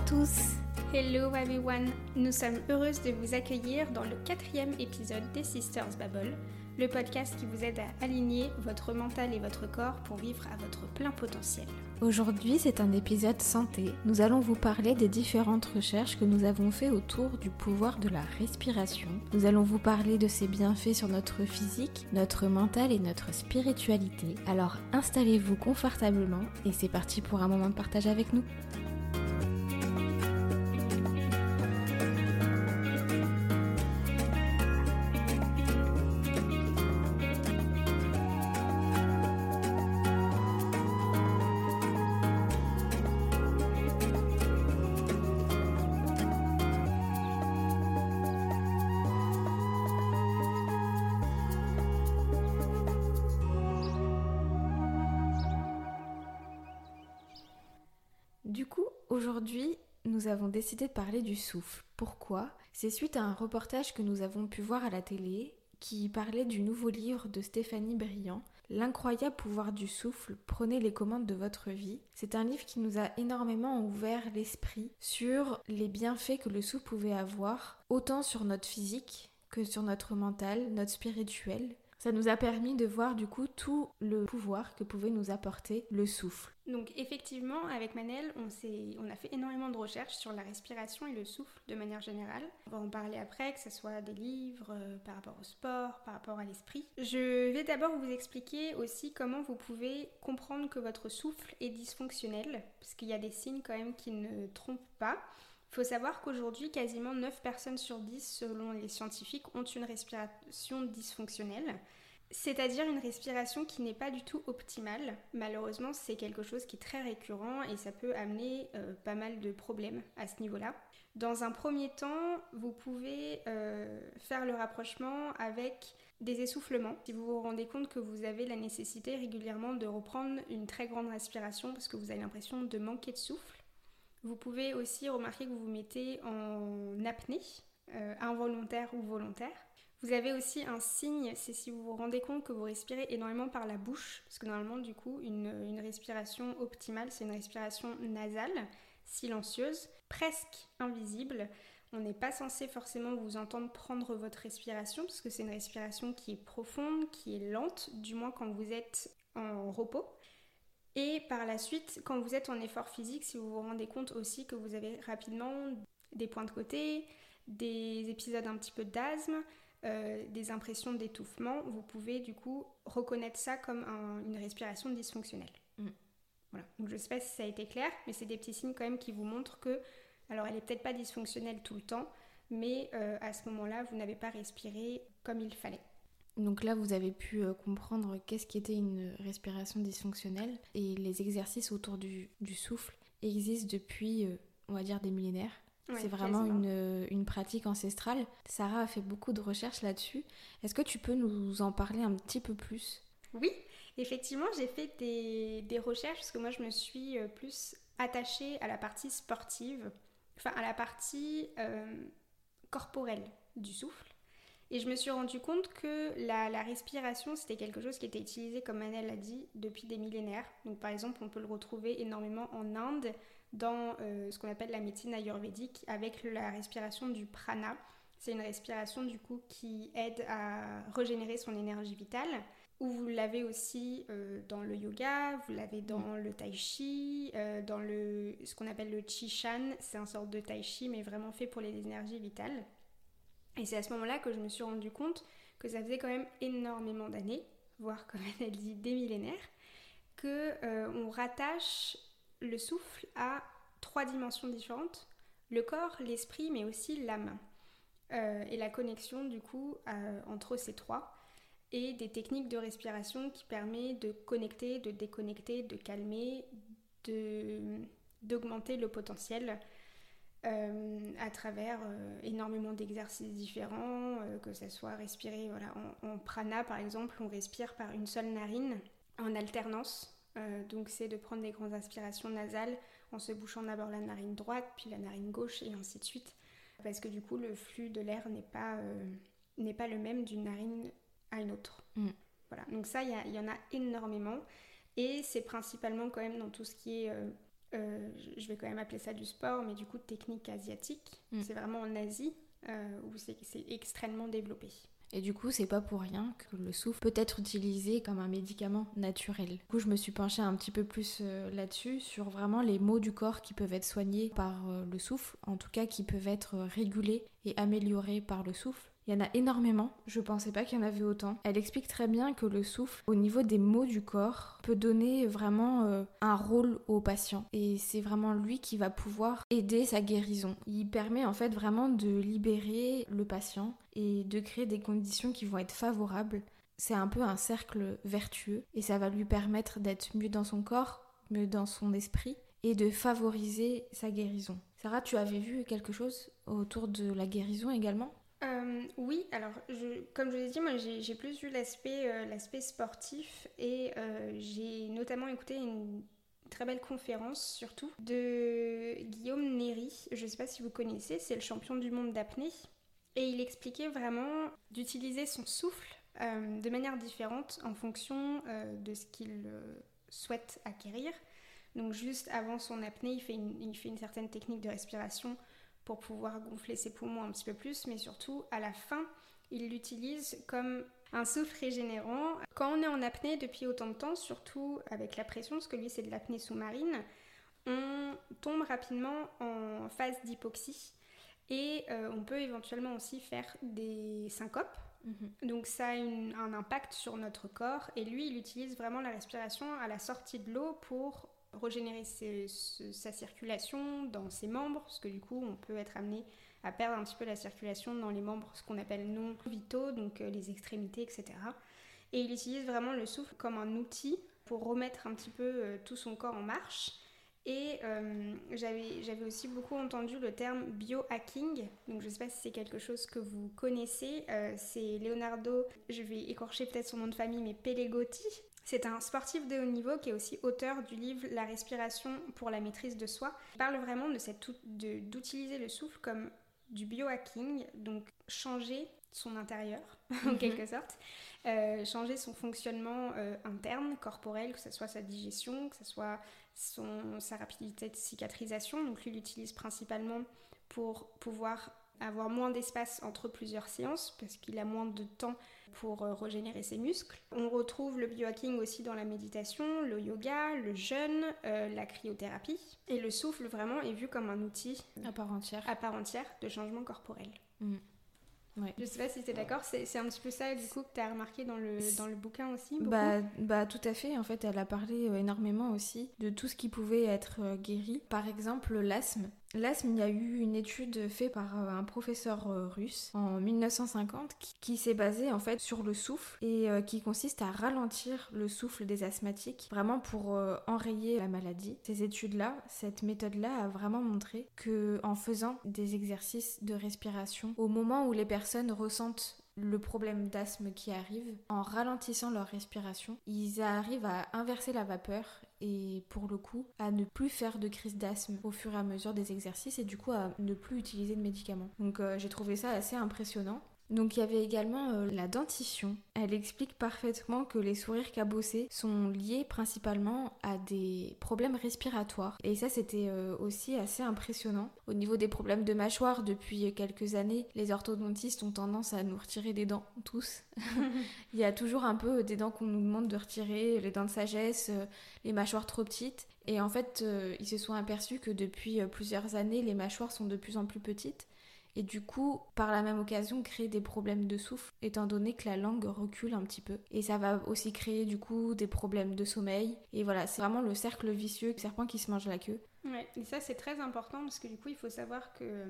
à tous Hello everyone Nous sommes heureuses de vous accueillir dans le quatrième épisode des Sisters Babble, le podcast qui vous aide à aligner votre mental et votre corps pour vivre à votre plein potentiel. Aujourd'hui, c'est un épisode santé. Nous allons vous parler des différentes recherches que nous avons fait autour du pouvoir de la respiration. Nous allons vous parler de ses bienfaits sur notre physique, notre mental et notre spiritualité. Alors installez-vous confortablement et c'est parti pour un moment de partage avec nous. Aujourd'hui, nous avons décidé de parler du souffle. Pourquoi? C'est suite à un reportage que nous avons pu voir à la télé qui parlait du nouveau livre de Stéphanie Briand, L'incroyable pouvoir du souffle, prenez les commandes de votre vie. C'est un livre qui nous a énormément ouvert l'esprit sur les bienfaits que le souffle pouvait avoir, autant sur notre physique que sur notre mental, notre spirituel. Ça nous a permis de voir du coup tout le pouvoir que pouvait nous apporter le souffle. Donc effectivement, avec Manel, on, a fait énormément de recherches sur la respiration et le souffle de manière générale. On va en parler après, que ce soit des livres, euh, par rapport au sport, par rapport à l'esprit. Je vais d'abord vous expliquer aussi comment vous pouvez comprendre que votre souffle est dysfonctionnel, parce qu'il y a des signes quand même qui ne trompent pas. Il faut savoir qu'aujourd'hui, quasiment 9 personnes sur 10, selon les scientifiques, ont une respiration dysfonctionnelle. C'est-à-dire une respiration qui n'est pas du tout optimale. Malheureusement, c'est quelque chose qui est très récurrent et ça peut amener euh, pas mal de problèmes à ce niveau-là. Dans un premier temps, vous pouvez euh, faire le rapprochement avec des essoufflements. Si vous vous rendez compte que vous avez la nécessité régulièrement de reprendre une très grande respiration parce que vous avez l'impression de manquer de souffle, vous pouvez aussi remarquer que vous vous mettez en apnée, euh, involontaire ou volontaire. Vous avez aussi un signe, c'est si vous vous rendez compte que vous respirez énormément par la bouche, parce que normalement du coup une, une respiration optimale c'est une respiration nasale, silencieuse, presque invisible. On n'est pas censé forcément vous entendre prendre votre respiration, parce que c'est une respiration qui est profonde, qui est lente, du moins quand vous êtes en repos. Et par la suite, quand vous êtes en effort physique, si vous vous rendez compte aussi que vous avez rapidement des points de côté, des épisodes un petit peu d'asthme, euh, des impressions d'étouffement, vous pouvez du coup reconnaître ça comme une respiration dysfonctionnelle. Mm. Voilà. Donc je ne sais pas si ça a été clair, mais c'est des petits signes quand même qui vous montrent que, alors elle n'est peut-être pas dysfonctionnelle tout le temps, mais euh, à ce moment-là, vous n'avez pas respiré comme il fallait. Donc là, vous avez pu euh, comprendre qu'est-ce qui était une respiration dysfonctionnelle et les exercices autour du, souffle existent depuis, euh, on va dire, des millénaires. c'est vraiment une, euh, une, pratique ancestrale. Sarah a fait beaucoup de recherches là-dessus. Est-ce que tu peux nous en parler un petit peu plus? Oui, effectivement, j'ai fait des, des, recherches parce que moi, je me suis plus attachée à la partie sportive, enfin à la partie corporelle du souffle. Et je me suis rendu compte que la, respiration, c'était quelque chose qui était utilisé, comme Manel l'a dit, depuis des millénaires. Donc par exemple, on peut le retrouver énormément en Inde, dans euh, ce qu'on appelle la médecine ayurvédique, avec la respiration du prana. C'est une respiration du coup qui aide à régénérer son énergie vitale. Ou vous l'avez aussi euh, dans le yoga, vous l'avez dans le tai chi, euh, dans le, ce qu'on appelle le chi shan, c'est un sorte de tai chi mais vraiment fait pour les énergies vitales. Et c'est à ce moment-là que je me suis rendu compte que ça faisait quand même énormément d'années, voire comme elle dit des millénaires, que euh, on rattache le souffle à trois dimensions différentes le corps, l'esprit, mais aussi l'âme. Euh, et la connexion du coup entre ces trois et des techniques de respiration qui permettent de connecter, de déconnecter, de calmer, d'augmenter le potentiel euh, à travers euh, énormément d'exercices différents, euh, que ce soit respirer voilà, en, prana par exemple, on respire par une seule narine en alternance. donc c'est de prendre des grandes aspirations nasales en se bouchant d'abord la narine droite, puis la narine gauche et ainsi de suite. Parce que du coup le flux de l'air n'est pas, n'est pas le même d'une narine à une autre. Mm. Voilà, donc ça il y, y, en a énormément. Et c'est principalement quand même dans tout ce qui est je vais quand même appeler ça du sport, mais du coup technique asiatique. Mm. C'est vraiment en Asie où c'est extrêmement développé. Et du coup, c'est pas pour rien que le souffle peut être utilisé comme un médicament naturel. Du coup, je me suis penchée un petit peu plus euh, là-dessus, sur vraiment les maux du corps qui peuvent être soignés par euh, le souffle, en tout cas qui peuvent être régulés et améliorés par le souffle. Il y en a énormément, je pensais pas qu'il y en avait autant. Elle explique très bien que le souffle, au niveau des maux du corps, peut donner vraiment euh, un rôle au patient. Et c'est vraiment lui qui va pouvoir aider sa guérison. Il permet en fait vraiment de libérer le patient et de créer des conditions qui vont être favorables. C'est un peu un cercle vertueux et ça va lui permettre d'être mieux dans son corps, mieux dans son esprit et de favoriser sa guérison. Sarah, tu avais vu quelque chose autour de la guérison également? Euh, oui, alors comme je vous ai dit, moi j'ai plus vu l'aspect euh, sportif et euh, j'ai notamment écouté une très belle conférence surtout de Guillaume Néry. Je ne sais pas si vous connaissez, c'est le champion du monde d'apnée. Et il expliquait vraiment d'utiliser son souffle de manière différente en fonction de ce qu'il souhaite acquérir. Donc juste avant son apnée, il fait il fait une certaine technique de respiration pour pouvoir gonfler ses poumons un petit peu plus, mais surtout à la fin, il l'utilise comme un souffle régénérant. Quand on est en apnée depuis autant de temps, surtout avec la pression, parce que lui c'est de l'apnée sous-marine, on tombe rapidement en phase d'hypoxie et euh, on peut éventuellement aussi faire des syncopes. Mhm. Donc ça a un impact sur notre corps et lui il utilise vraiment la respiration à la sortie de l'eau pour régénérer sa circulation dans ses membres, parce que du coup, on peut être amené à perdre un petit peu la circulation dans les membres, ce qu'on appelle non vitaux, donc euh, les extrémités, etc. Et il utilise vraiment le souffle comme un outil pour remettre un petit peu euh, tout son corps en marche. Et euh, j'avais aussi beaucoup entendu le terme biohacking. Donc je ne sais pas si c'est quelque chose que vous connaissez. c'est Leonardo, je vais écorcher peut-être son nom de famille, mais Pellegotti, c'est un sportif de haut niveau qui est aussi auteur du livre La respiration pour la maîtrise de soi. Il parle vraiment de d'utiliser le souffle comme du biohacking, donc changer son intérieur en mhm. quelque sorte, euh, changer son fonctionnement euh, interne, corporel, que ce soit sa digestion, que ce soit son, sa rapidité de cicatrisation. Donc lui, il l'utilise principalement pour pouvoir avoir moins d'espace entre plusieurs séances parce qu'il a moins de temps pour euh, régénérer ses muscles. On retrouve le biohacking aussi dans la méditation, le yoga, le jeûne, euh, la cryothérapie. Et le souffle vraiment est vu comme un outil à part entière, à part entière de changement corporel. Mm. Ouais. Je sais pas si tu es d'accord, c'est un petit peu ça du coup que tu as remarqué dans le, dans le bouquin aussi bah, bah tout à fait, en fait elle a parlé euh, énormément aussi de tout ce qui pouvait être guéri. Par exemple l'asthme, L'asthme, il y a eu une étude faite par euh, un professeur euh, russe en 1950 qui, s'est basée en fait sur le souffle et euh, qui consiste à ralentir le souffle des asthmatiques vraiment pour enrayer la maladie. Ces études-là, cette méthode-là a vraiment montré que en faisant des exercices de respiration au moment où les personnes ressentent le problème d'asthme qui arrive, en ralentissant leur respiration, ils arrivent à inverser la vapeur et pour le coup à ne plus faire de crise d'asthme au fur et à mesure des exercices et du coup à ne plus utiliser de médicaments. Donc euh, j'ai trouvé ça assez impressionnant. Donc il y avait également euh, la dentition. Elle explique parfaitement que les sourires cabossés sont liés principalement à des problèmes respiratoires. Et ça c'était euh, aussi assez impressionnant. Au niveau des problèmes de mâchoire, depuis quelques années, les orthodontistes ont tendance à nous retirer des dents, tous. il y a toujours un peu des dents qu'on nous demande de retirer, les dents de sagesse, euh, les mâchoires trop petites. Et en fait, ils se sont aperçus que depuis plusieurs années, les mâchoires sont de plus en plus petites et du coup, par la même occasion, créer des problèmes de souffle, étant donné que la langue recule un petit peu. Et ça va aussi créer du coup des problèmes de sommeil. Et voilà, c'est vraiment le cercle vicieux, le serpent qui se mange la queue. Ouais, et ça c'est très important parce que du coup il faut savoir que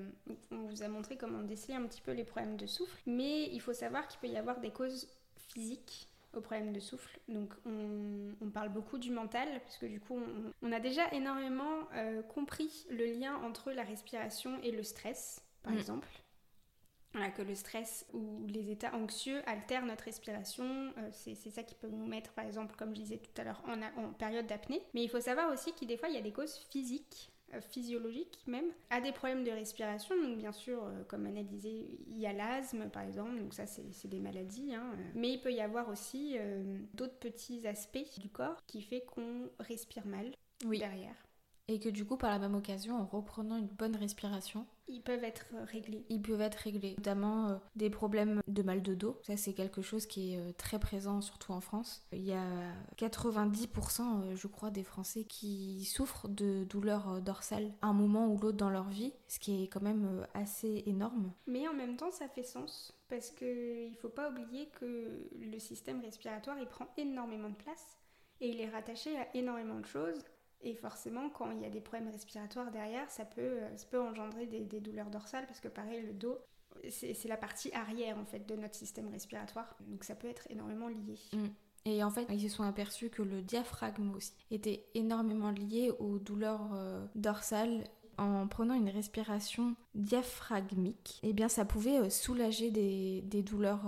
on vous a montré comment déceler un petit peu les problèmes de souffle, mais il faut savoir qu'il peut y avoir des causes physiques aux problèmes de souffle. Donc on, parle beaucoup du mental, parce que du coup on, a déjà énormément euh, compris le lien entre la respiration et le stress par mm. exemple. Voilà, que le stress ou les états anxieux altèrent notre respiration. Euh, c'est ça qui peut nous mettre, par exemple, comme je disais tout à l'heure, en, en, période d'apnée. Mais il faut savoir aussi que des fois, il y a des causes physiques, euh, physiologiques même, à des problèmes de respiration. Donc, bien sûr, euh, comme Anna disait, il y a l'asthme, par exemple. Donc, ça, c'est des maladies. Hein. Mais il peut y avoir aussi d'autres petits aspects du corps qui fait qu'on respire mal derrière. Et que du coup, par la même occasion, en reprenant une bonne respiration, ils peuvent être réglés. Ils peuvent être réglés, notamment euh, des problèmes de mal de dos. Ça, c'est quelque chose qui est euh, très présent, surtout en France. Il y a 90%, euh, je crois, des Français qui souffrent de douleurs dorsales à un moment ou l'autre dans leur vie, ce qui est quand même assez énorme. Mais en même temps, ça fait sens parce qu'il ne faut pas oublier que le système respiratoire, il prend énormément de place et il est rattaché à énormément de choses. Et forcément, quand il y a des problèmes respiratoires derrière, ça peut, euh, ça peut engendrer des, douleurs dorsales parce que pareil, le dos, c'est la partie arrière en fait de notre système respiratoire. Donc ça peut être énormément lié. Mm. Et en fait, ils se sont aperçus que le diaphragme aussi était énormément lié aux douleurs euh, dorsales. En prenant une respiration diaphragmique, eh bien ça pouvait euh, soulager des, des douleurs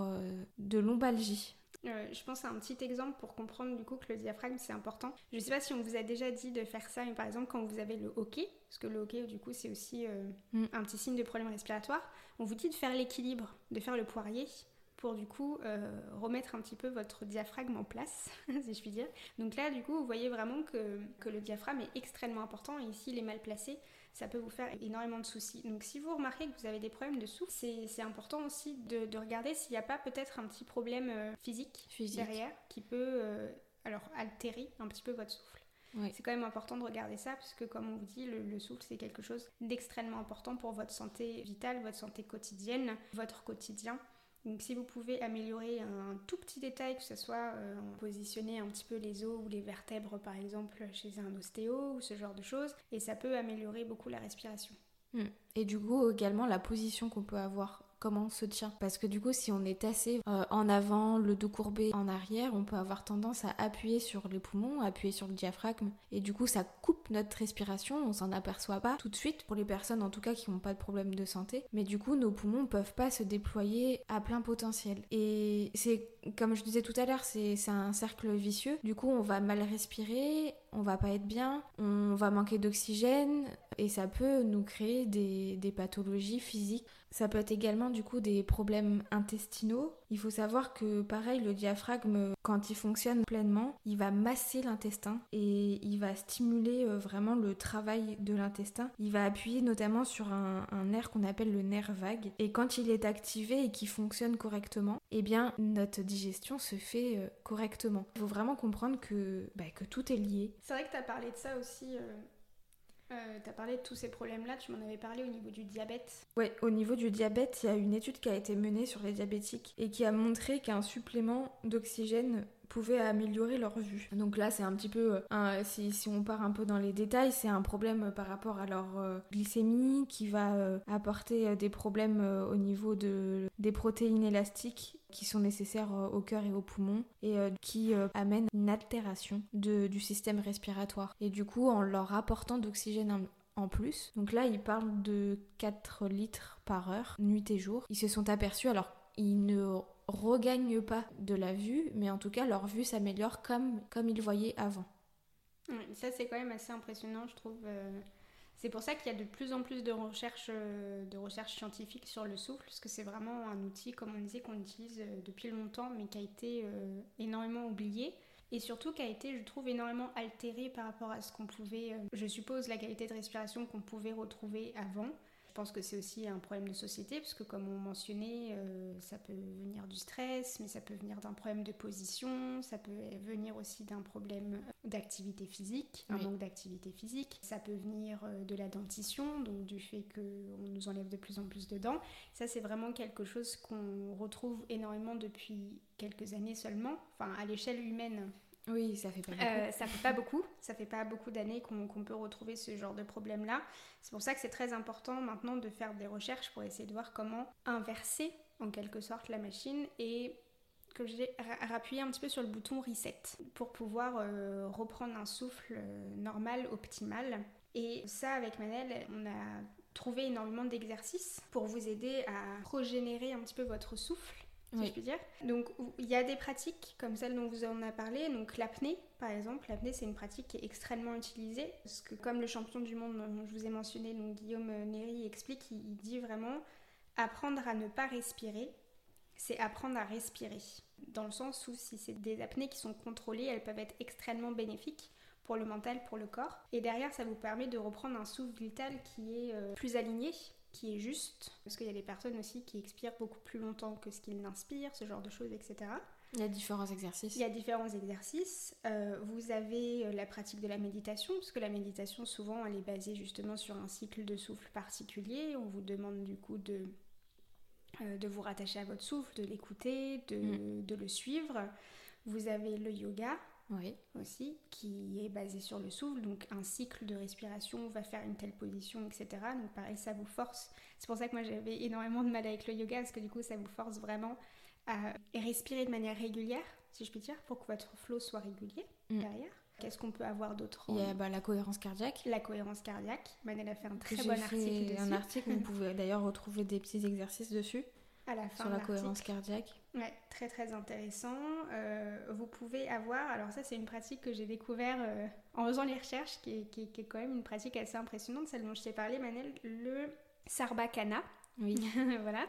de lombalgie. Euh, je pense à un petit exemple pour comprendre du coup que le diaphragme c'est important. Je ne sais pas si on vous a déjà dit de faire ça, mais par exemple quand vous avez le hockey, parce que le hockey du coup c'est aussi euh, mm. un petit signe de problème respiratoire, on vous dit de faire l'équilibre, de faire le poirier pour du coup euh, remettre un petit peu votre diaphragme en place, si je puis dire. Donc là, du coup, vous voyez vraiment que, que le diaphragme est extrêmement important et ici, il est mal placé ça peut vous faire énormément de soucis. Donc si vous remarquez que vous avez des problèmes de souffle, c'est important aussi de, regarder s'il n'y a pas peut-être un petit problème euh, physique, derrière qui peut euh, alors altérer un petit peu votre souffle. C'est quand même important de regarder ça parce que comme on vous dit, le souffle c'est quelque chose d'extrêmement important pour votre santé vitale, votre santé quotidienne, votre quotidien. Donc si vous pouvez améliorer un tout petit détail, que ce soit euh, positionner un petit peu les os ou les vertèbres par exemple chez un ostéo ou ce genre de choses, et ça peut améliorer beaucoup la respiration. Hmm. Et du coup également la position qu'on peut avoir comment on se tient. Parce que du coup, si on est assez euh, en avant, le dos courbé en arrière, on peut avoir tendance à appuyer sur les poumons, appuyer sur le diaphragme. Et du coup, ça coupe notre respiration, on s'en aperçoit pas tout de suite, pour les personnes en tout cas qui n'ont pas de problème de santé. Mais du coup, nos poumons peuvent pas se déployer à plein potentiel. Et c'est, comme je disais tout à l'heure, c'est un cercle vicieux. Du coup, on va mal respirer, on va pas être bien, on va manquer d'oxygène, et ça peut nous créer des, pathologies physiques. Ça peut être également du coup des problèmes intestinaux. Il faut savoir que pareil, le diaphragme, quand il fonctionne pleinement, il va masser l'intestin et il va stimuler euh, vraiment le travail de l'intestin. Il va appuyer notamment sur un, nerf qu'on appelle le nerf vague. Et quand il est activé et qu'il fonctionne correctement, eh bien notre digestion se fait euh, correctement. Il faut vraiment comprendre que, bah, que tout est lié. C'est vrai que tu as parlé de ça aussi. Euh, euh, tu as parlé de tous ces problèmes-là, tu m'en avais parlé au niveau du diabète. Oui, au niveau du diabète, il y a une étude qui a été menée sur les diabétiques et qui a montré qu'un supplément d'oxygène pouvait améliorer leur vue. Donc là, c'est un petit peu, euh, si, si, on part un peu dans les détails, c'est un problème par rapport à leur euh, glycémie qui va euh, apporter des problèmes au niveau de, des protéines élastiques qui sont nécessaires au cœur et aux poumons et qui amènent une altération du système respiratoire. Et du coup, en leur apportant d'oxygène en plus. Donc là, ils parlent de 4 litres par heure, nuit et jour. Ils se sont aperçus, alors ils ne regagnent pas de la vue, mais en tout cas leur vue s'améliore comme, comme ils voyaient avant. ça c'est quand même assez impressionnant je trouve. Euh. C'est pour ça qu'il y a de plus en plus de recherches, euh, de scientifiques sur le souffle, parce que c'est vraiment un outil, comme on disait, qu'on utilise euh, depuis longtemps, mais qui a été énormément oublié. Et surtout qui a été, je trouve, énormément altéré par rapport à ce qu'on pouvait, je suppose, la qualité de respiration qu'on pouvait retrouver avant. Je pense que c'est aussi un problème de société, parce que comme on mentionnait, euh, ça peut venir du stress, mais ça peut venir d'un problème de position, ça peut venir aussi d'un problème d'activité physique, un manque d'activité physique, ça peut venir euh, de la dentition, donc du fait qu'on nous enlève de plus en plus de dents. Ça, c'est vraiment quelque chose qu'on retrouve énormément depuis quelques années seulement, enfin à l'échelle humaine oui, ça fait pas beaucoup. Euh, ça fait pas beaucoup. Ça fait pas beaucoup d'années qu'on peut retrouver ce genre de problème-là. C'est pour ça que c'est très important maintenant de faire des recherches pour essayer de voir comment inverser en quelque sorte la machine et que j'ai rappuyé un petit peu sur le bouton reset pour pouvoir euh, reprendre un souffle euh, normal, optimal. Et ça, avec Manel, on a trouvé énormément d'exercices pour vous aider à régénérer un petit peu votre souffle si je puis dire. Donc il y a des pratiques comme celle dont vous en avez parlé, donc l'apnée par exemple. L'apnée c'est une pratique qui est extrêmement utilisée parce que comme le champion du monde dont je vous ai mentionné, donc Guillaume Néry explique, il dit vraiment apprendre à ne pas respirer, c'est apprendre à respirer. Dans le sens où si c'est des apnées qui sont contrôlées, elles peuvent être extrêmement bénéfiques pour le mental, pour le corps. Et derrière, ça vous permet de reprendre un souffle vital qui est euh, plus aligné, qui est juste, parce qu'il y a des personnes aussi qui expirent beaucoup plus longtemps que ce qu'ils n'inspirent, ce genre de choses, etc. Il y a différents exercices. Il y a différents exercices. Euh, vous avez euh, la pratique de la méditation, parce que la méditation, souvent, elle est basée justement sur un cycle de souffle particulier. On vous demande du coup de, de vous rattacher à votre souffle, de l'écouter, de, mm. de le suivre. Vous avez le yoga, oui. aussi, qui est basé sur le souffle. Donc un cycle de respiration va faire une telle position, etc. Donc pareil, ça vous force. C'est pour ça que moi j'avais énormément de mal avec le yoga, parce que du coup ça vous force vraiment à respirer de manière régulière, si je puis dire, pour que votre flow soit régulier mm. derrière. Qu'est-ce qu'on peut avoir d'autre Il y a bah, la cohérence cardiaque. La cohérence cardiaque. Manel a fait un très bon article dessus. Un article, vous pouvez d'ailleurs retrouver des petits exercices dessus. À la fin sur la cohérence cardiaque. Ouais, très très intéressant. Euh, vous pouvez avoir, alors ça c'est une pratique que j'ai découvert euh, en faisant les recherches, qui est, qui, est, quand même une pratique assez impressionnante, celle dont je t'ai parlé Manel, le Sarbakana. Oui. voilà.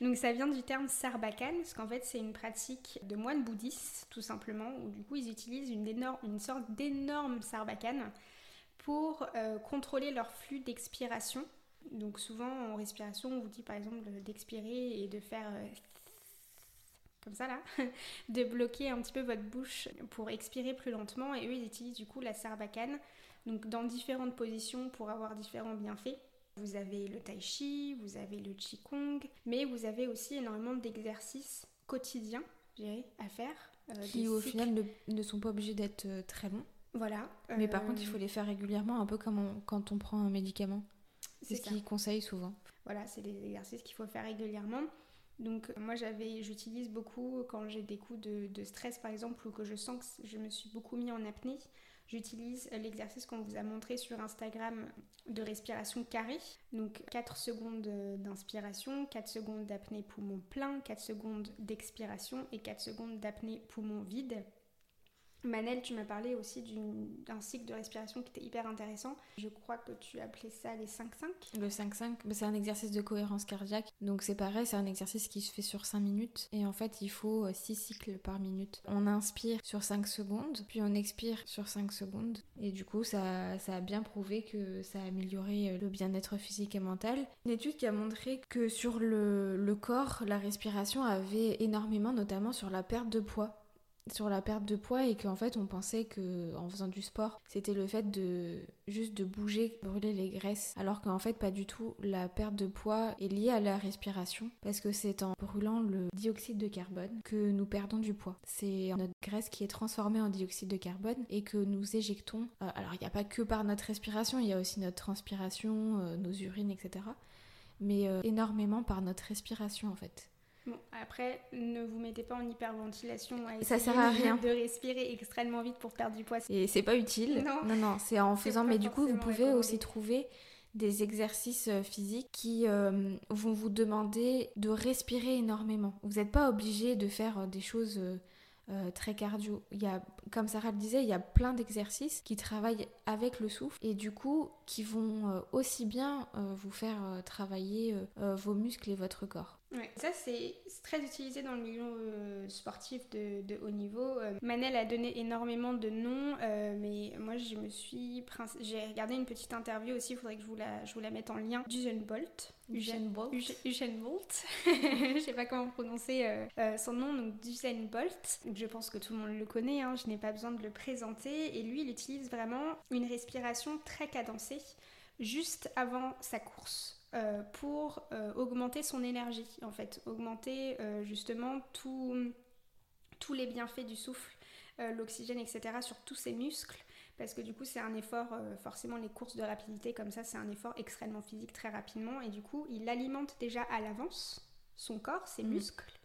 Donc ça vient du terme Sarbakhan, parce qu'en fait c'est une pratique de moines bouddhistes, tout simplement, où du coup ils utilisent une, énorme, une sorte d'énorme Sarbakhan pour euh, contrôler leur flux d'expiration donc souvent en respiration, on vous dit par exemple d'expirer et de faire comme ça là, de bloquer un petit peu votre bouche pour expirer plus lentement. Et eux, ils utilisent du coup la sarbacane, donc dans différentes positions pour avoir différents bienfaits. Vous avez le tai chi, vous avez le qigong, mais vous avez aussi énormément d'exercices quotidiens, à faire. Euh, qui au final ne, sont pas obligés d'être euh, très longs. Voilà. Mais par contre, il faut les faire régulièrement, un peu comme quand on prend un médicament. C'est ce qu'ils conseillent souvent. Voilà, c'est des exercices qu'il faut faire régulièrement. Donc moi j'avais, j'utilise beaucoup quand j'ai des coups de, stress par exemple ou que je sens que je me suis beaucoup mis en apnée. J'utilise l'exercice qu'on vous a montré sur Instagram de respiration carrée. Donc 4 secondes d'inspiration, 4 secondes d'apnée poumon plein, 4 secondes d'expiration et 4 secondes d'apnée poumon vide. Manel, tu m'as parlé aussi d'un cycle de respiration qui était hyper intéressant. Je crois que tu appelais ça les 5-5. Le 5-5, bah, c'est un exercice de cohérence cardiaque. Donc c'est pareil, c'est un exercice qui se fait sur 5 minutes. Et en fait, il faut 6 euh, cycles par minute. On inspire sur 5 secondes, puis on expire sur 5 secondes. Et du coup, ça, a bien prouvé que ça a amélioré euh, le bien-être physique et mental. Une étude qui a montré que sur le corps, la respiration avait énormément, notamment sur la perte de poids sur la perte de poids et qu'en fait on pensait que en faisant du sport c'était le fait de juste de bouger brûler les graisses. Alors qu'en fait pas du tout. La perte de poids est liée à la respiration parce que c'est en brûlant le dioxyde de carbone que nous perdons du poids. C'est notre graisse qui est transformée en dioxyde de carbone et que nous éjectons. Euh, alors il n'y a pas que par notre respiration il y a aussi notre transpiration euh, nos urines etc mais euh, énormément par notre respiration en fait Bon, après, ne vous mettez pas en hyperventilation à ça sert à rien de respirer extrêmement vite pour perdre du poids. Et c'est pas utile. Non, non, non c'est en faisant. Mais du coup, vous pouvez aussi trouver des exercices euh, physiques qui euh, vont vous demander de respirer énormément. Vous n'êtes pas obligé de faire euh, des choses très cardio. Il y a, comme Sarah le disait, il y a plein d'exercices qui travaillent avec le souffle et du coup qui vont aussi bien vous faire travailler vos muscles et votre corps. Ça c'est très utilisé dans le milieu euh, sportif de, haut niveau. Euh, Manel a donné énormément de noms, euh, mais moi je me suis. J'ai regardé une petite interview aussi, il faudrait que je vous la, je vous la mette en lien. Usain Bolt. Usain Bolt. Usain Bolt. je sais pas comment prononcer son nom, donc Usain Bolt. Je pense que tout le monde le connaît, hein, je n'ai pas besoin de le présenter. Et lui, il utilise vraiment une respiration très cadencée juste avant sa course. Euh, pour euh, augmenter son énergie, en fait, augmenter euh, justement tous les bienfaits du souffle, l'oxygène, etc., sur tous ses muscles, parce que du coup, c'est un effort, forcément, les courses de rapidité comme ça, c'est un effort extrêmement physique très rapidement, et du coup, il alimente déjà à l'avance son corps, ses mm. muscles,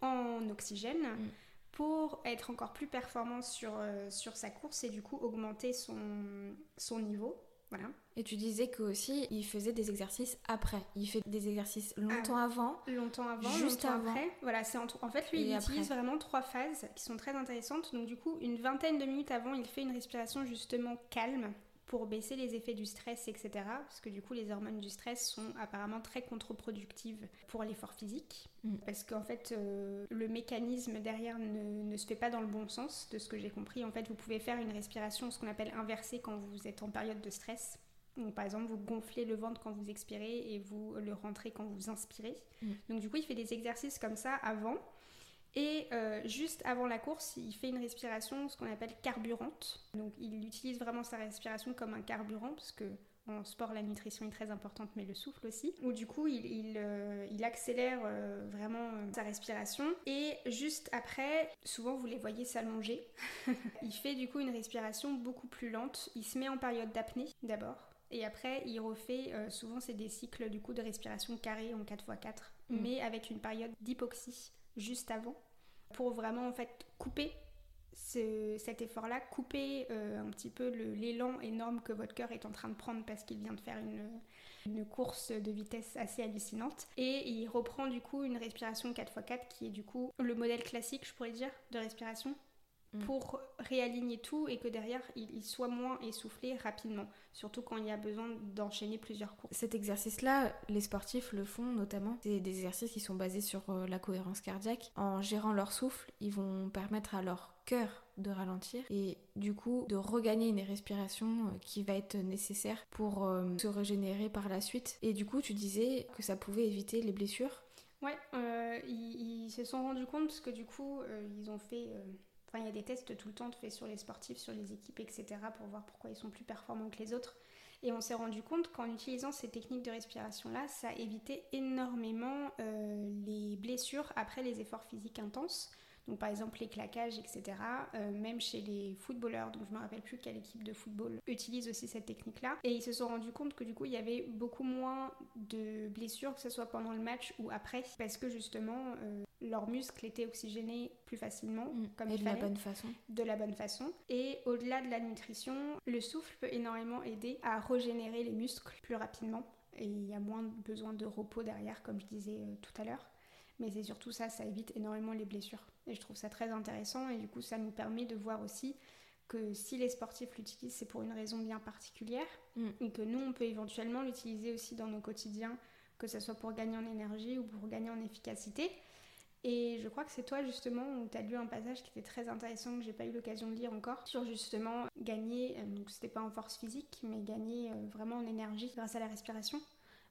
en oxygène. Mm. pour être encore plus performant sur, sur sa course et du coup augmenter son, son niveau. Voilà. Et tu disais qu'aussi, il faisait des exercices après. Il fait des exercices longtemps ah avant. Longtemps avant, juste avant. après. Voilà, c'est en, en fait, lui, il utilise vraiment trois phases qui sont très intéressantes. Donc, du coup, une vingtaine de minutes avant, il fait une respiration justement calme pour baisser les effets du stress, etc. Parce que du coup, les hormones du stress sont apparemment très contre-productives pour l'effort physique. Mm. Parce qu'en fait, euh, le mécanisme derrière ne, ne, se fait pas dans le bon sens, de ce que j'ai compris. En fait, vous pouvez faire une respiration, ce qu'on appelle inversée, quand vous êtes en période de stress. Donc, par exemple, vous gonflez le ventre quand vous expirez et vous le rentrez quand vous inspirez. Mm. Donc du coup, il fait des exercices comme ça avant. Et euh, juste avant la course, il fait une respiration, ce qu'on appelle carburante. Donc il utilise vraiment sa respiration comme un carburant, parce que en sport, la nutrition est très importante, mais le souffle aussi. Où du coup, il, il, euh, accélère euh, vraiment sa respiration. Et juste après, souvent vous les voyez s'allonger. il fait du coup une respiration beaucoup plus lente. Il se met en période d'apnée d'abord. Et après, il refait, souvent c'est des cycles du coup de respiration carrée en 4x4, mm. mais avec une période d'hypoxie juste avant pour vraiment en fait couper cet effort-là, couper euh, un petit peu l'élan énorme que votre cœur est en train de prendre parce qu'il vient de faire une, une, course de vitesse assez hallucinante. Et il reprend du coup une respiration 4x4 qui est du coup le modèle classique, je pourrais dire, de respiration. Mm. pour réaligner tout et que derrière il, soit moins essoufflé rapidement, surtout quand il y a besoin d'enchaîner plusieurs cours. Cet exercice-là, les sportifs le font notamment. C'est des exercices qui sont basés sur euh, la cohérence cardiaque. En gérant leur souffle, ils vont permettre à leur cœur de ralentir et du coup de regagner une respiration euh, qui va être nécessaire pour euh, se régénérer par la suite. Et du coup, tu disais que ça pouvait éviter les blessures. Ouais, ils, se sont rendus compte parce que du coup, ils ont fait Il y a des tests tout le temps faits sur les sportifs, sur les équipes, etc. pour voir pourquoi ils sont plus performants que les autres. Et on s'est rendu compte qu'en utilisant ces techniques de respiration-là, ça évitait énormément euh, les blessures après les efforts physiques intenses. Donc par exemple les claquages, etc. Euh, même chez les footballeurs, donc je me rappelle plus quelle équipe de football utilise aussi cette technique-là. Et ils se sont rendus compte que du coup il y avait beaucoup moins de blessures, que ce soit pendant le match ou après, parce que justement euh, leurs muscles étaient oxygénés plus facilement, mm. comme et de la bonne façon. De la bonne façon. Et au-delà de la nutrition, le souffle peut énormément aider à régénérer les muscles plus rapidement. Et il y a moins besoin de repos derrière, comme je disais euh, tout à l'heure. Mais c'est surtout ça, ça évite énormément les blessures. Et je trouve ça très intéressant et du coup ça nous permet de voir aussi que si les sportifs l'utilisent, c'est pour une raison bien particulière mm. et que nous, on peut éventuellement l'utiliser aussi dans nos quotidiens, que ce soit pour gagner en énergie ou pour gagner en efficacité. Et je crois que c'est toi justement où tu as lu un passage qui était très intéressant que j'ai pas eu l'occasion de lire encore sur justement gagner, euh, donc c'était pas en force physique, mais gagner euh, vraiment en énergie grâce à la respiration.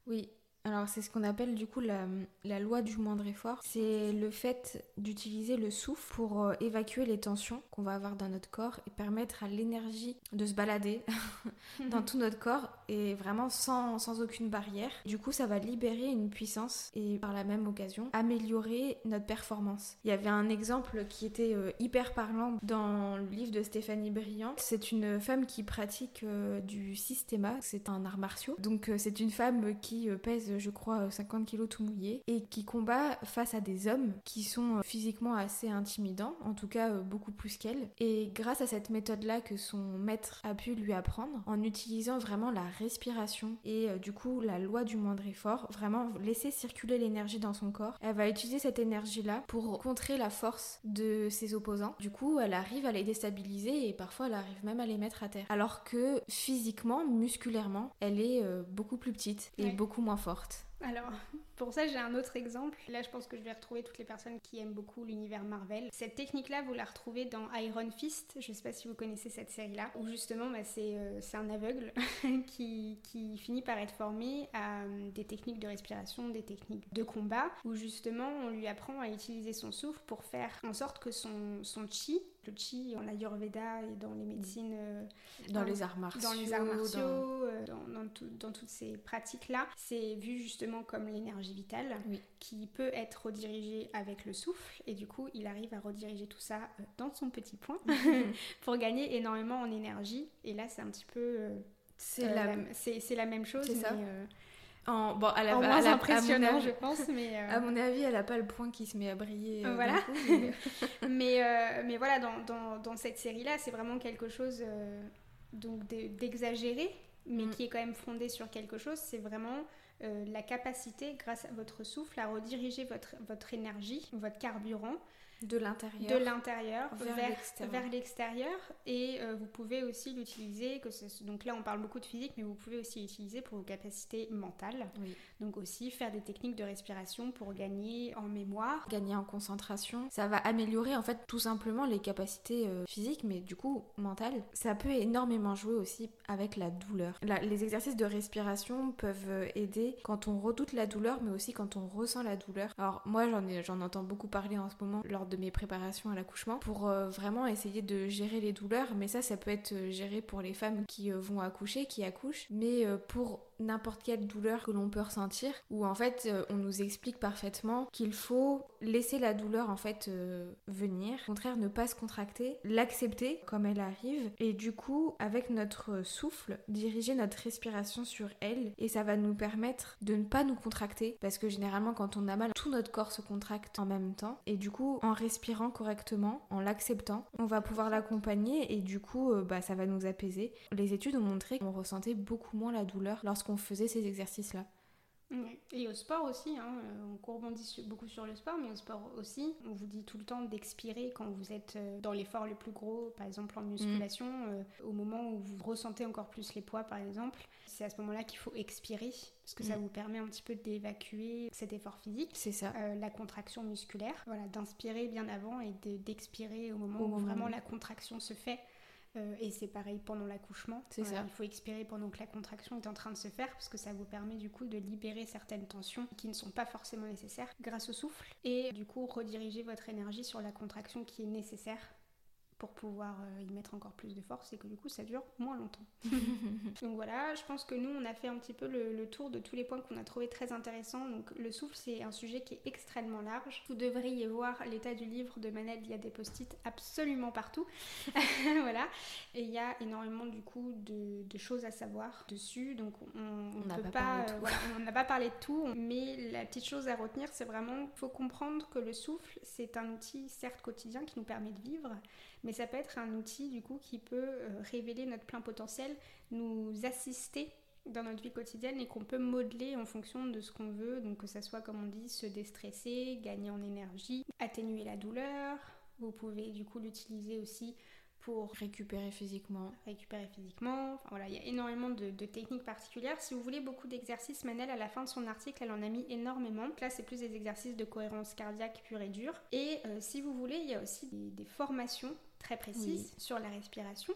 Oui, alors c'est ce qu'on appelle du coup la, loi du moindre effort. C'est le fait d'utiliser le souffle pour euh, évacuer les tensions qu'on va avoir dans notre corps et permettre à l'énergie de se balader dans tout notre corps et vraiment sans, sans, aucune barrière. Du coup ça va libérer une puissance et par la même occasion améliorer notre performance. Il y avait un exemple qui était euh, hyper parlant dans le livre de Stéphanie Briand. C'est une femme qui pratique euh, du systéma, c'est un art martiaux. Donc c'est une femme qui pèse je crois, 50 kilos tout mouillé, et qui combat face à des hommes qui sont euh, physiquement assez intimidants, en tout cas euh, beaucoup plus qu'elle. Et grâce à cette méthode-là que son maître a pu lui apprendre, en utilisant vraiment la respiration et euh, du coup la loi du moindre effort, vraiment laisser circuler l'énergie dans son corps, elle va utiliser cette énergie-là pour contrer la force de ses opposants. Du coup, elle arrive à les déstabiliser et parfois elle arrive même à les mettre à terre. Alors que physiquement, musculairement, elle est beaucoup plus petite et beaucoup moins forte. Alors, pour ça, j'ai un autre exemple. Là, je pense que je vais retrouver toutes les personnes qui aiment beaucoup l'univers Marvel. Cette technique-là, vous la retrouvez dans Iron Fist. Je ne sais pas si vous connaissez cette série-là, où justement, bah, euh, c'est un aveugle qui, qui, finit par être formé à euh, des techniques de respiration, des techniques de combat, où justement, on lui apprend à utiliser son souffle pour faire en sorte que son, son chi, le chi en Ayurveda et dans les médecines. Euh, dans, les arts martiaux. Dans les arts martiaux, euh, dans, toutes ces pratiques-là. C'est vu justement comme l'énergie vitale qui peut être redirigée avec le souffle. Et du coup, il arrive à rediriger tout ça euh, dans son petit point pour gagner énormément en énergie. Et là, c'est un petit peu. c'est la... la... même chose. C'est ça. En, bon, elle a, moins impressionnant, je pense, mais... Euh, à mon avis, elle n'a pas le point qui se met à briller. Euh, voilà. mais... Euh, mais, voilà, dans, dans, dans cette série-là, c'est vraiment quelque chose donc d'exagéré, mais mm. qui est quand même fondé sur quelque chose. C'est vraiment la capacité, grâce à votre souffle, à rediriger votre, votre énergie, votre carburant, de l'intérieur, de l'intérieur vers vers, l'extérieur. Et euh, vous pouvez aussi l'utiliser, que ce- donc là on parle beaucoup de physique, mais vous pouvez aussi l'utiliser pour vos capacités mentales. Oui. Donc aussi faire des techniques de respiration pour gagner en mémoire. gagner en concentration. Ça va améliorer en fait tout simplement les capacités euh, physiques, mais du coup mentales. Ça peut énormément jouer aussi avec la douleur. La- les exercices de respiration peuvent euh, aider quand on redoute la douleur, mais aussi quand on ressent la douleur. Alors moi j'en ai- j'en entends beaucoup parler en ce moment lors de mes préparations à l'accouchement pour euh, vraiment essayer de gérer les douleurs, mais ça ça peut être euh, géré pour les femmes qui euh, vont accoucher, qui accouchent, mais pour n'importe quelle douleur que l'on peut ressentir, où en fait euh, on nous explique parfaitement qu'il faut laisser la douleur en fait euh, venir, au contraire ne pas se contracter, l'accepter comme elle arrive, et du coup avec notre souffle diriger notre respiration sur elle, et ça va nous permettre de ne pas nous contracter, parce que généralement quand on a mal, tout notre corps se contracte en même temps, et du coup en respirant correctement, en l'acceptant, on va pouvoir l'accompagner, et du coup euh, bah, ça va nous apaiser. Les études ont montré qu'on ressentait beaucoup moins la douleur lorsqu'on faisait ces exercices-là. Et au sport aussi, hein, euh, on rebondit beaucoup sur le sport, mais au sport aussi, on vous dit tout le temps d'expirer quand vous êtes euh, dans l'effort le plus gros, par exemple en musculation, euh, au moment où vous ressentez encore plus les poids par exemple, c'est à ce moment-là qu'il faut expirer, parce que ça Mm. vous permet un petit peu d'évacuer cet effort physique. C'est ça. euh, la contraction musculaire, voilà, d'inspirer bien avant et de- d'expirer au moment où vraiment la contraction se fait. Euh, et c'est pareil pendant l'accouchement. C'est Voilà, ça. Il faut expirer pendant que la contraction est en train de se faire parce que ça vous permet du coup de libérer certaines tensions qui ne sont pas forcément nécessaires grâce au souffle et du coup rediriger votre énergie sur la contraction qui est nécessaire pour pouvoir euh, y mettre encore plus de force et que du coup ça dure moins longtemps. Donc voilà, je pense que nous on a fait un petit peu le, le tour de tous les points qu'on a trouvé très intéressants. Donc le souffle c'est un sujet qui est extrêmement large. Vous devriez voir l'état du livre de Manel, il y a des post-it absolument partout. voilà. Et il y a énormément du coup de, de choses à savoir dessus. Donc on n'a pas pas, euh, tout. voilà, on n'a pas parlé de tout, mais la petite chose à retenir c'est vraiment faut comprendre que le souffle c'est un outil certes quotidien qui nous permet de vivre, mais ça peut être un outil du coup qui peut euh, révéler notre plein potentiel, nous assister dans notre vie quotidienne et qu'on peut modeler en fonction de ce qu'on veut, donc que ça soit comme on dit se déstresser, gagner en énergie, atténuer la douleur. Vous pouvez du coup l'utiliser aussi pour Récupérer physiquement. récupérer physiquement. Enfin, voilà, il y a énormément de, de techniques particulières. Si vous voulez beaucoup d'exercices, Manel, à la fin de son article, elle en a mis énormément. Là, c'est plus des exercices de cohérence cardiaque pure et dure. Et euh, si vous voulez, il y a aussi des, des formations très précises sur la respiration.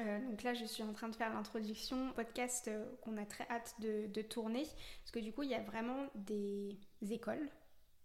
Euh, donc là, je suis en train de faire l'introduction podcast euh, qu'on a très hâte de, de tourner. Parce que du coup, il y a vraiment des écoles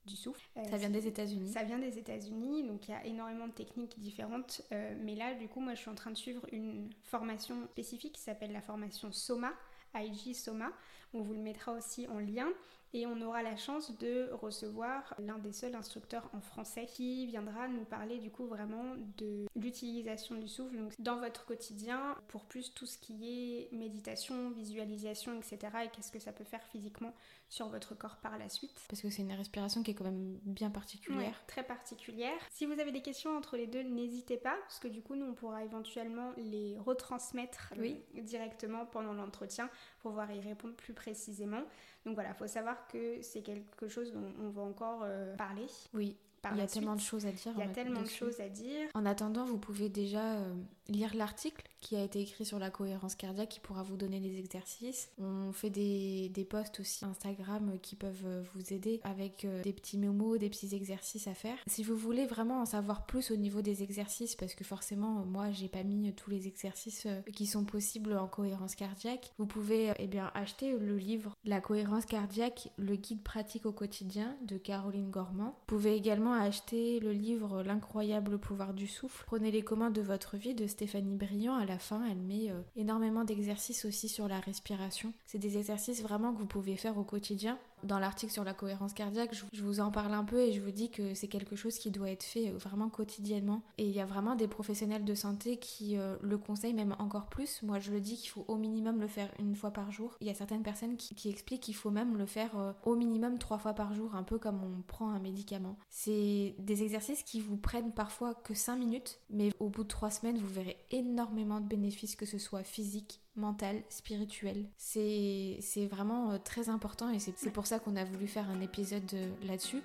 du souffle. Euh, Ça vient des États-Unis. ça vient des États-Unis, donc il y a énormément de techniques différentes. mais là, du coup, moi, je suis en train de suivre une formation spécifique qui s'appelle la formation Soma, IG Soma. On vous le mettra aussi en lien. Et on aura la chance de recevoir l'un des seuls instructeurs en français qui viendra nous parler du coup vraiment de l'utilisation du souffle dans votre quotidien pour plus tout ce qui est méditation, visualisation, etc. Et qu'est-ce que ça peut faire physiquement sur votre corps par la suite. Parce que c'est une respiration qui est quand même bien particulière. Ouais, très particulière. Si vous avez des questions entre les deux, n'hésitez pas, parce que du coup, nous, on pourra éventuellement les retransmettre euh, Oui. directement pendant l'entretien pour pouvoir y répondre plus précisément. Donc voilà, il faut savoir que c'est quelque chose dont on va encore euh, parler. Oui, Par il y a tellement de choses à dire. Il y a en- tellement de choses à dire. En attendant, vous pouvez déjà euh, lire l'article qui a été écrit sur la cohérence cardiaque qui pourra vous donner des exercices. On fait des, des posts aussi Instagram qui peuvent euh, vous aider avec euh, des petits mémos, des petits exercices à faire. Si vous voulez vraiment en savoir plus au niveau des exercices, parce que forcément, euh, moi, j'ai pas mis tous les exercices qui sont possibles en cohérence cardiaque, vous pouvez eh bien, acheter le livre La cohérence cardiaque, le guide pratique au quotidien de Caroline Gormand. Vous pouvez également acheter le livre L'incroyable pouvoir du souffle. Prenez les commandes de votre vie de Stéphanie Briand. À la fin, elle met euh, énormément d'exercices aussi sur la respiration. C'est des exercices vraiment que vous pouvez faire au quotidien. Dans l'article sur la cohérence cardiaque, je, vous en parle un peu et je vous dis que c'est quelque chose qui doit être fait euh, vraiment quotidiennement. Et il y a vraiment des professionnels de santé qui euh, le conseillent même encore plus. Moi, je le dis qu'il faut au minimum le faire une fois par jour. Il y a certaines personnes qui, expliquent qu'il faut même le faire euh, au minimum trois fois par jour, un peu comme on prend un médicament. C'est des exercices qui vous prennent parfois que 5 minutes, mais au bout de trois semaines, vous verrez énormément de bénéfices, que ce soit physique, mentale, spirituelle. C'est vraiment très important et c'est pour ça qu'on a voulu faire un épisode là-dessus.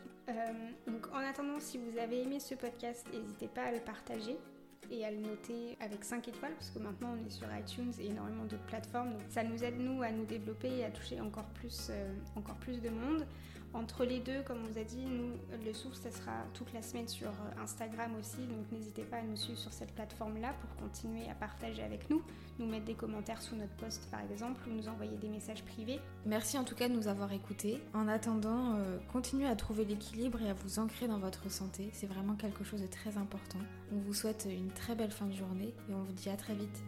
donc en attendant, si vous avez aimé ce podcast, n'hésitez pas à le partager et à le noter avec 5 étoiles parce que maintenant on est sur iTunes et énormément d'autres plateformes. Donc ça nous aide nous à nous développer et à toucher encore plus, encore plus de monde. Entre les deux, comme on vous a dit, nous, le souffle, ça sera toute la semaine sur euh, Instagram aussi, donc n'hésitez pas à nous suivre sur cette plateforme-là pour continuer à partager avec nous, nous mettre des commentaires sous notre post par exemple, ou nous envoyer des messages privés. Merci en tout cas de nous avoir écoutés. En attendant, euh, continuez à trouver l'équilibre et à vous ancrer dans votre santé, c'est vraiment quelque chose de très important. On vous souhaite une très belle fin de journée et on vous dit à très vite.